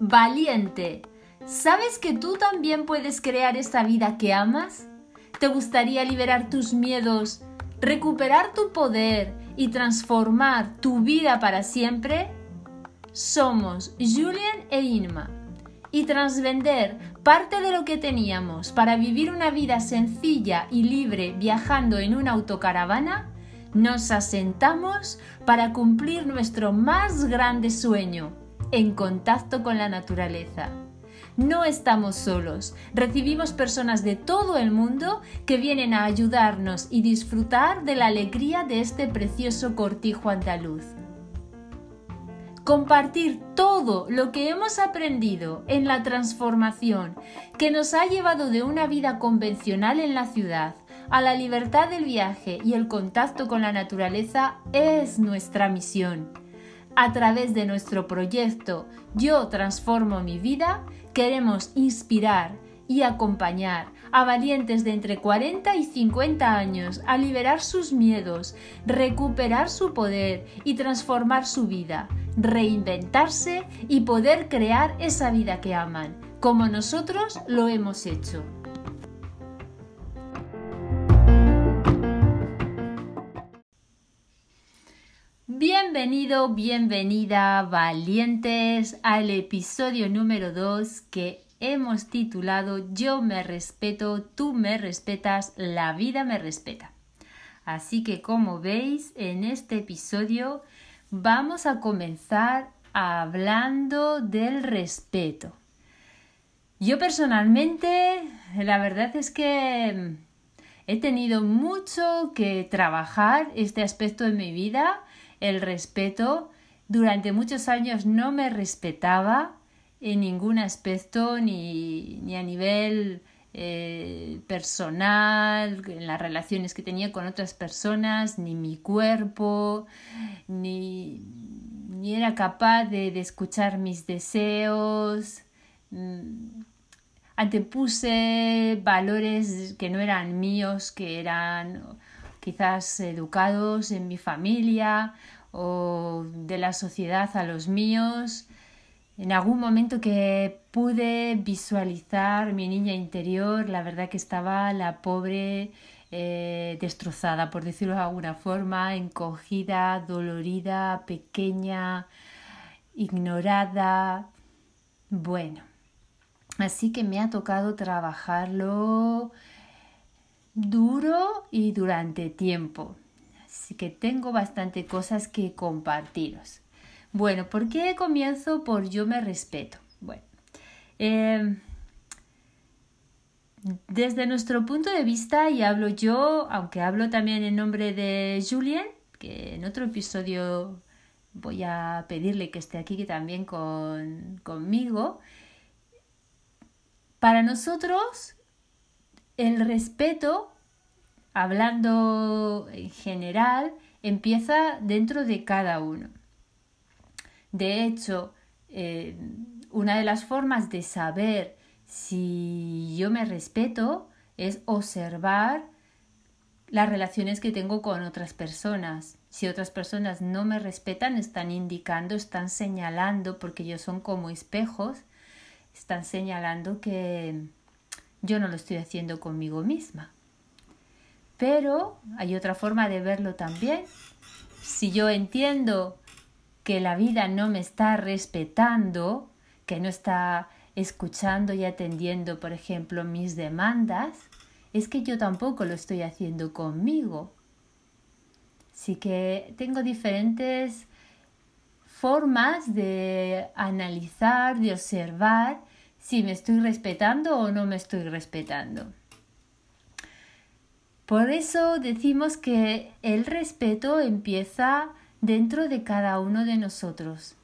Valiente. ¿Sabes que tú también puedes crear esta vida que amas? ¿Te gustaría liberar tus miedos, recuperar tu poder y transformar tu vida para siempre? Somos Julian e Inma y tras vender parte de lo que teníamos para vivir una vida sencilla y libre viajando en una autocaravana, nos asentamos para cumplir nuestro más grande sueño, en contacto con la naturaleza. No estamos solos, recibimos personas de todo el mundo que vienen a ayudarnos y disfrutar de la alegría de este precioso cortijo andaluz. Compartir todo lo que hemos aprendido en la transformación que nos ha llevado de una vida convencional en la ciudad a la libertad del viaje y el contacto con la naturaleza es nuestra misión. A través de nuestro proyecto Yo transformo mi vida, queremos inspirar y acompañar a valientes de entre 40 y 50 años a liberar sus miedos, recuperar su poder y transformar su vida, reinventarse y poder crear esa vida que aman, como nosotros lo hemos hecho. Bienvenido, bienvenida, valientes, al episodio número 2 que hemos titulado Yo me respeto, tú me respetas, la vida me respeta. Así que como veis, en este episodio vamos a comenzar hablando del respeto. Yo personalmente, la verdad es que he tenido mucho que trabajar este aspecto en mi vida el respeto. Durante muchos años no me respetaba en ningún aspecto, ni, ni a nivel eh, personal, en las relaciones que tenía con otras personas, ni mi cuerpo, ni, ni era capaz de, de, escuchar mis deseos. Mm, antepuse valores que no eran míos, que eran quizás educados en mi familia o de la sociedad a los míos. En algún momento que pude visualizar mi niña interior, la verdad que estaba la pobre eh, destrozada, por decirlo de alguna forma, encogida, dolorida, pequeña, ignorada. Bueno, así que me ha tocado trabajarlo duro y durante tiempo. Así que tengo bastante cosas que compartiros. Bueno, ¿por qué comienzo por yo me respeto? Bueno, em, desde nuestro punto de vista, y hablo yo, aunque hablo también en nombre de Julien, que en otro episodio voy a pedirle que esté aquí también con, conmigo, para nosotros el respeto, hablando en general, empieza dentro de cada uno. De hecho, eh, una de las formas de saber si yo me respeto es observar las relaciones que tengo con otras personas. Si otras personas no me respetan, están indicando, están señalando, porque ellos son como espejos, están señalando que, yo no lo estoy haciendo conmigo misma. Pero hay otra forma de verlo también. Si yo entiendo que la vida no me está respetando, que no está escuchando y atendiendo, por ejemplo, mis demandas, es que yo tampoco lo estoy haciendo conmigo. Así que tengo diferentes formas de analizar, de observar si me estoy respetando o no me estoy respetando. Por eso decimos que el respeto empieza dentro de cada uno de nosotros,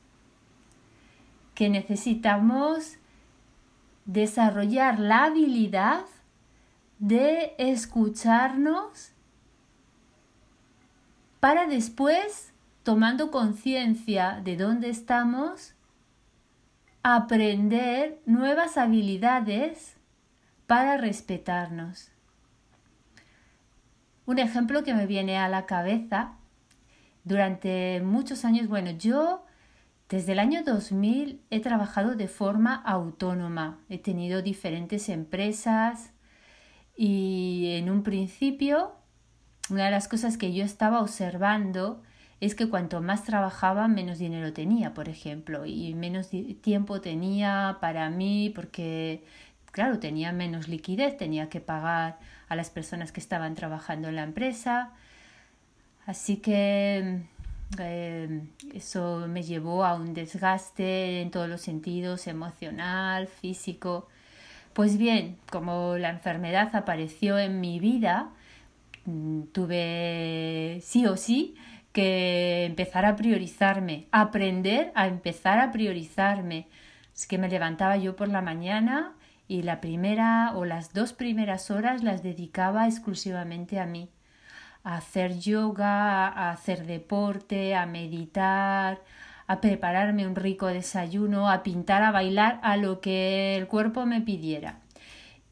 que necesitamos desarrollar la habilidad de escucharnos para después, tomando conciencia de dónde estamos, aprender nuevas habilidades para respetarnos. Un ejemplo que me viene a la cabeza durante muchos años, bueno, yo desde el año 2000 he trabajado de forma autónoma, he tenido diferentes empresas y en un principio una de las cosas que yo estaba observando es que cuanto más trabajaba, menos dinero tenía, por ejemplo, y menos tiempo tenía para mí porque, claro, tenía menos liquidez, tenía que pagar a las personas que estaban trabajando en la empresa. Así que eh, eso me llevó a un desgaste en todos los sentidos, emocional, físico. Pues bien, como la enfermedad apareció en mi vida, mm, tuve sí o sí que empezar a priorizarme, aprender a empezar a priorizarme. Es que me levantaba yo por la mañana y la primera o las dos primeras horas las dedicaba exclusivamente a mí, a hacer yoga, a hacer deporte, a meditar, a prepararme un rico desayuno, a pintar, a bailar, a lo que el cuerpo me pidiera.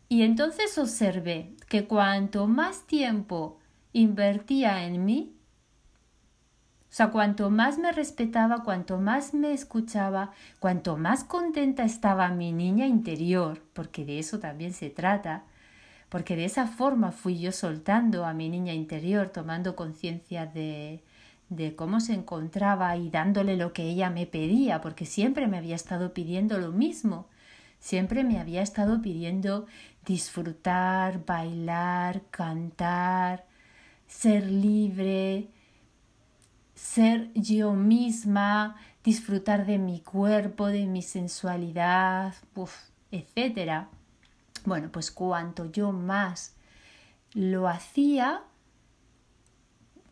Y entonces observé que cuanto más tiempo invertía en mí, o sea, cuanto más me respetaba, cuanto más me escuchaba, cuanto más contenta estaba mi niña interior, porque de eso también se trata, porque de esa forma fui yo soltando a mi niña interior, tomando conciencia de, de cómo se encontraba y dándole lo que ella me pedía, porque siempre me había estado pidiendo lo mismo, siempre me había estado pidiendo disfrutar, bailar, cantar, ser libre, ser yo misma, disfrutar de mi cuerpo, de mi sensualidad, etc. Bueno, pues cuanto yo más lo hacía,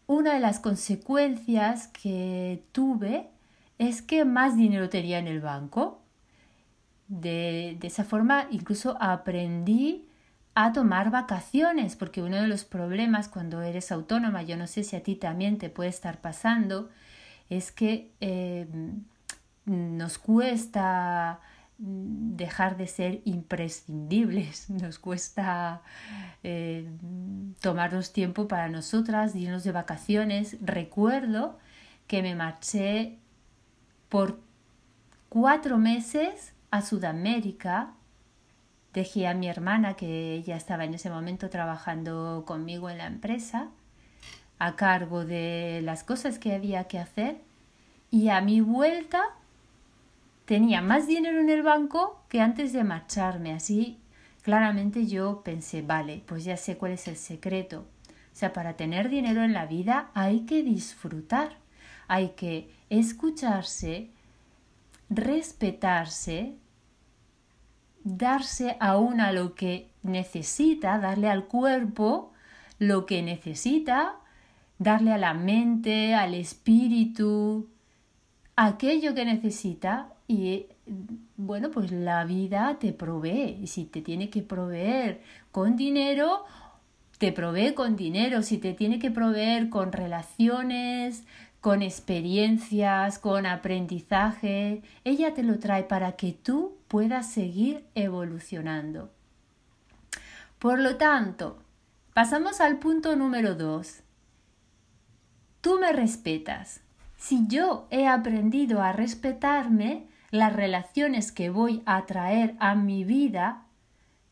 una de las consecuencias que tuve es que más dinero tenía en el banco. De, de esa forma incluso aprendí a tomar vacaciones, porque uno de los problemas cuando eres autónoma, yo no sé si a ti también te puede estar pasando, es que eh, nos cuesta dejar de ser imprescindibles, nos cuesta eh, tomarnos tiempo para nosotras, irnos de vacaciones. Recuerdo que me marché por cuatro meses a Sudamérica Dejé a mi hermana, que ella estaba en ese momento trabajando conmigo en la empresa, a cargo de las cosas que había que hacer y a mi vuelta tenía más dinero en el banco que antes de marcharme. Así claramente yo pensé, vale, pues ya sé cuál es el secreto. O sea, para tener dinero en la vida hay que disfrutar, hay que escucharse, respetarse, darse a una lo que necesita, darle al cuerpo lo que necesita, darle a la mente, al espíritu, aquello que necesita y bueno, pues la vida te provee. Si te tiene que proveer con dinero, te provee con dinero. Si te tiene que proveer con relaciones, con experiencias, con aprendizaje, ella te lo trae para que tú puedas seguir evolucionando. Por lo tanto, pasamos al punto número dos. Tú me respetas. Si yo he aprendido a respetarme, las relaciones que voy a traer a mi vida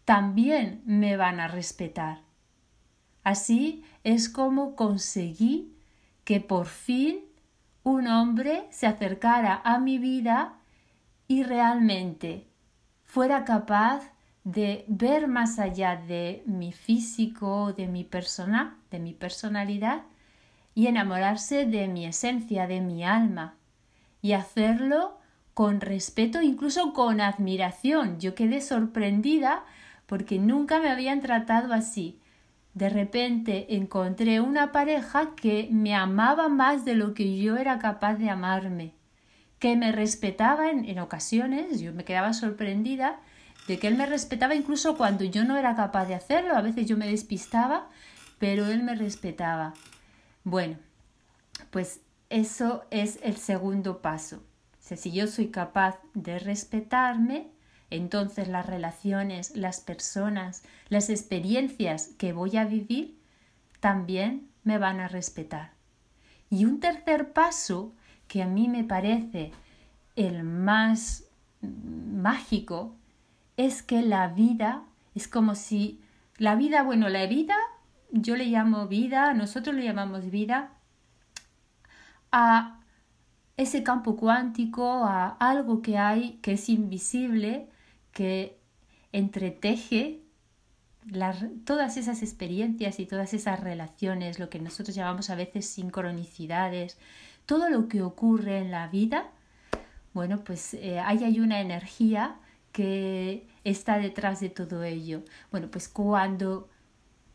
también me van a respetar. Así es como conseguí que por fin un hombre se acercara a mi vida y realmente fuera capaz de ver más allá de mi físico, de mi persona, de mi personalidad y enamorarse de mi esencia, de mi alma y hacerlo con respeto, incluso con admiración. Yo quedé sorprendida porque nunca me habían tratado así de repente encontré una pareja que me amaba más de lo que yo era capaz de amarme, que me respetaba en, ocasiones, yo me quedaba sorprendida de que él me respetaba incluso cuando yo no era capaz de hacerlo, a veces yo me despistaba, pero él me respetaba. Bueno, pues eso es el segundo paso. si yo soy capaz de respetarme, entonces las relaciones, las personas, las experiencias que voy a vivir también me van a respetar. Y un tercer paso que a mí me parece el más mágico es que la vida es como si la vida, bueno, la vida, yo le llamo vida, nosotros le llamamos vida, a ese campo cuántico, a algo que hay que es invisible, que entreteje todas esas experiencias y todas esas relaciones, lo que nosotros llamamos a veces sincronicidades, todo lo que ocurre en la vida, bueno, pues eh, ahí hay una energía que está detrás de todo ello. Bueno, pues cuando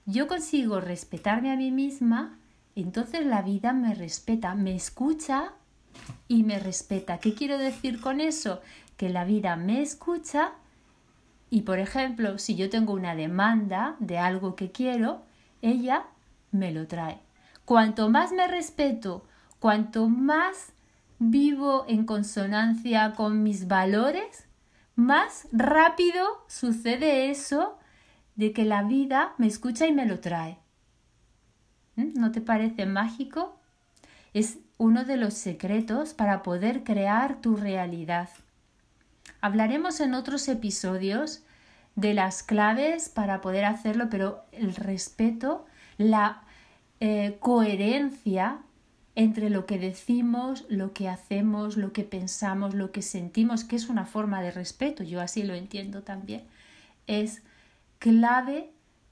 yo consigo respetarme a mí misma, entonces la vida me respeta, me escucha y me respeta. ¿Qué quiero decir con eso? Que la vida me escucha y, por ejemplo, si yo tengo una demanda de algo que quiero, ella me lo trae. Cuanto más me respeto, cuanto más vivo en consonancia con mis valores, más rápido sucede eso de que la vida me escucha y me lo trae. ¿Mm? ¿No te parece mágico? Es uno de los secretos para poder crear tu realidad. Hablaremos en otros episodios de las claves para poder hacerlo, pero el respeto, la eh, coherencia entre lo que decimos, lo que hacemos, lo que pensamos, lo que sentimos, que es una forma de respeto, yo así lo entiendo también, es clave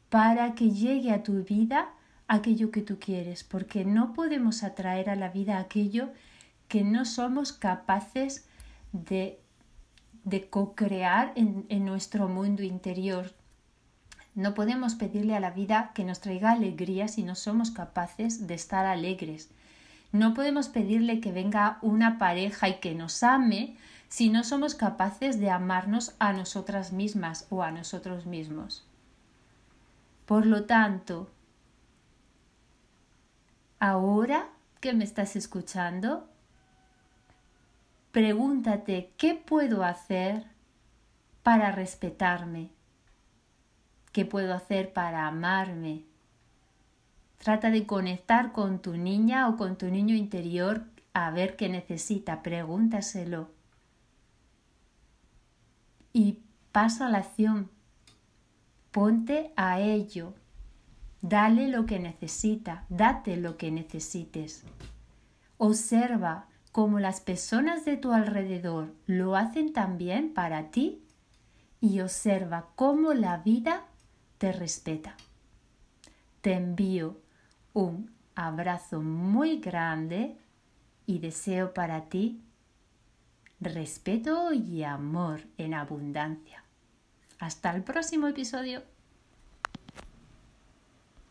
para que llegue a tu vida aquello que tú quieres, porque no podemos atraer a la vida aquello que no somos capaces de, de co-crear en, en nuestro mundo interior. No podemos pedirle a la vida que nos traiga alegría si no somos capaces de estar alegres. No podemos pedirle que venga una pareja y que nos ame si no somos capaces de amarnos a nosotras mismas o a nosotros mismos. Por lo tanto, Ahora que me estás escuchando, pregúntate qué puedo hacer para respetarme, qué puedo hacer para amarme. Trata de conectar con tu niña o con tu niño interior a ver qué necesita, pregúntaselo. Y pasa a la acción, ponte a ello. Dale lo que necesita, date lo que necesites. Observa cómo las personas de tu alrededor lo hacen también para ti y observa cómo la vida te respeta. Te envío un abrazo muy grande y deseo para ti respeto y amor en abundancia. Hasta el próximo episodio.